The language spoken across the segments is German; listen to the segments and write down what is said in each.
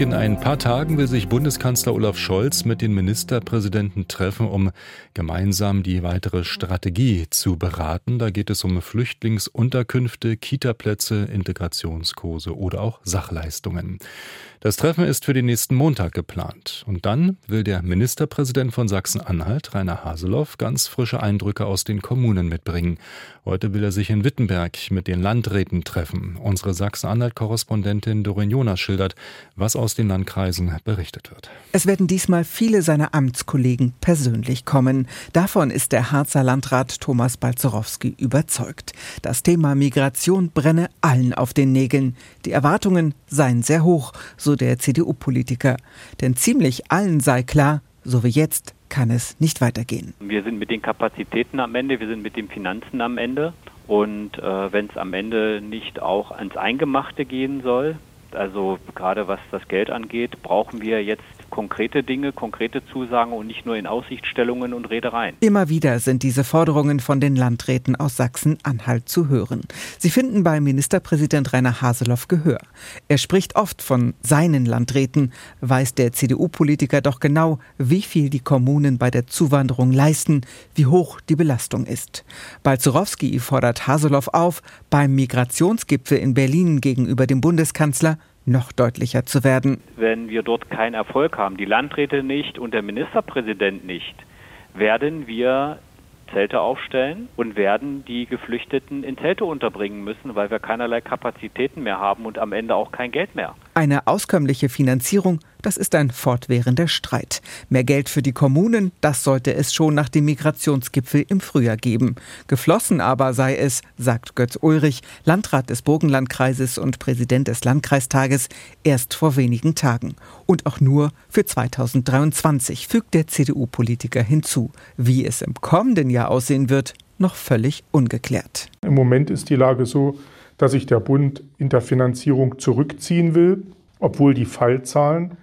In ein paar Tagen will sich Bundeskanzler Olaf Scholz mit den Ministerpräsidenten treffen, um gemeinsam die weitere Strategie zu beraten. Da geht es um Flüchtlingsunterkünfte, Kitaplätze, Integrationskurse oder auch Sachleistungen. Das Treffen ist für den nächsten Montag geplant. Und dann will der Ministerpräsident von Sachsen-Anhalt, Rainer Haseloff, ganz frische Eindrücke aus den Kommunen mitbringen. Heute will er sich in Wittenberg mit den Landräten treffen. Unsere Sachsen-Anhalt-Korrespondentin Dorin Jonas schildert, was aus den Landkreisen berichtet wird. Es werden diesmal viele seiner Amtskollegen persönlich kommen. Davon ist der Harzer Landrat Thomas Balzerowski überzeugt. Das Thema Migration brenne allen auf den Nägeln. Die Erwartungen seien sehr hoch, so der CDU-Politiker. Denn ziemlich allen sei klar, so wie jetzt kann es nicht weitergehen. Wir sind mit den Kapazitäten am Ende, wir sind mit den Finanzen am Ende. Und äh, wenn es am Ende nicht auch ans Eingemachte gehen soll, also gerade was das Geld angeht, brauchen wir jetzt konkrete Dinge, konkrete Zusagen und nicht nur in Aussichtstellungen und Redereien. Immer wieder sind diese Forderungen von den Landräten aus Sachsen-Anhalt zu hören. Sie finden bei Ministerpräsident Rainer Haseloff Gehör. Er spricht oft von seinen Landräten, weiß der CDU-Politiker doch genau, wie viel die Kommunen bei der Zuwanderung leisten, wie hoch die Belastung ist. Balzurowski fordert Haseloff auf, beim Migrationsgipfel in Berlin gegenüber dem Bundeskanzler noch deutlicher zu werden. Wenn wir dort keinen Erfolg haben, die Landräte nicht und der Ministerpräsident nicht, werden wir Zelte aufstellen und werden die Geflüchteten in Zelte unterbringen müssen, weil wir keinerlei Kapazitäten mehr haben und am Ende auch kein Geld mehr. Eine auskömmliche Finanzierung, das ist ein fortwährender Streit. Mehr Geld für die Kommunen, das sollte es schon nach dem Migrationsgipfel im Frühjahr geben. Geflossen aber sei es, sagt Götz Ulrich, Landrat des Burgenlandkreises und Präsident des Landkreistages, erst vor wenigen Tagen. Und auch nur für 2023, fügt der CDU-Politiker hinzu. Wie es im kommenden Jahr aussehen wird, noch völlig ungeklärt. Im Moment ist die Lage so, dass sich der Bund in der Finanzierung zurückziehen will, obwohl die Fallzahlen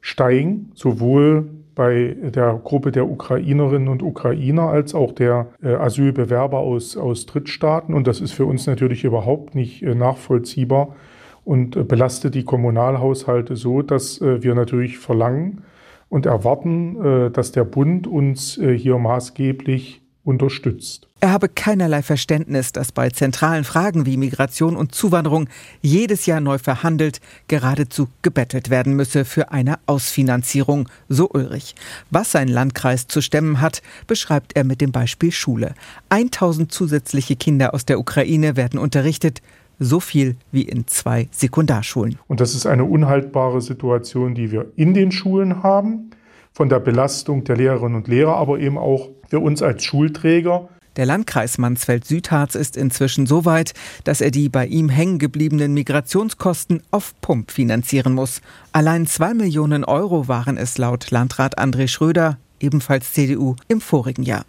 steigen, sowohl bei der Gruppe der Ukrainerinnen und Ukrainer als auch der äh, Asylbewerber aus, aus Drittstaaten. Und das ist für uns natürlich überhaupt nicht äh, nachvollziehbar und äh, belastet die Kommunalhaushalte so, dass wir natürlich verlangen und erwarten, dass der Bund uns hier maßgeblich unterstützt. Er habe keinerlei Verständnis, dass bei zentralen Fragen wie Migration und Zuwanderung jedes Jahr neu verhandelt, geradezu gebettelt werden müsse für eine Ausfinanzierung, so Ulrich. Was sein Landkreis zu stemmen hat, beschreibt er mit dem Beispiel Schule. 1000 zusätzliche Kinder aus der Ukraine werden unterrichtet, so viel wie in zwei Sekundarschulen. Und das ist eine unhaltbare Situation, die wir in den Schulen haben, von der Belastung der Lehrerinnen und Lehrer, aber eben auch für uns als Schulträger. Der Landkreis Mansfeld-Südharz ist inzwischen so weit, dass er die bei ihm hängen gebliebenen Migrationskosten auf Pump finanzieren muss. Allein zwei Millionen Euro waren es laut Landrat André Schröder, ebenfalls CDU, im vorigen Jahr.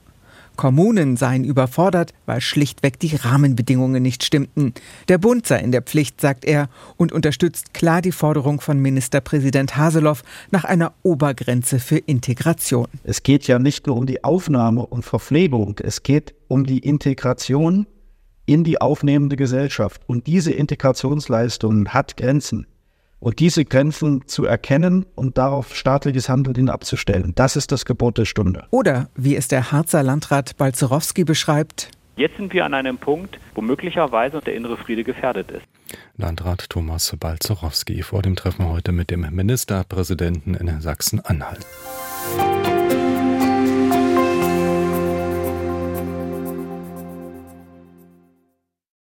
Kommunen seien überfordert, weil schlichtweg die Rahmenbedingungen nicht stimmten. Der Bund sei in der Pflicht, sagt er, und unterstützt klar die Forderung von Ministerpräsident Haseloff nach einer Obergrenze für Integration. Es geht ja nicht nur um die Aufnahme und Verpflegung, es geht um die Integration in die aufnehmende Gesellschaft. Und diese Integrationsleistung hat Grenzen und diese Grenzen zu erkennen und darauf staatliches Handeln abzustellen. Das ist das Gebot der Stunde. Oder, wie es der Harzer Landrat Balzerowski beschreibt, Jetzt sind wir an einem Punkt, wo möglicherweise der innere Friede gefährdet ist. Landrat Thomas Balzerowski vor dem Treffen heute mit dem Ministerpräsidenten in Sachsen-Anhalt.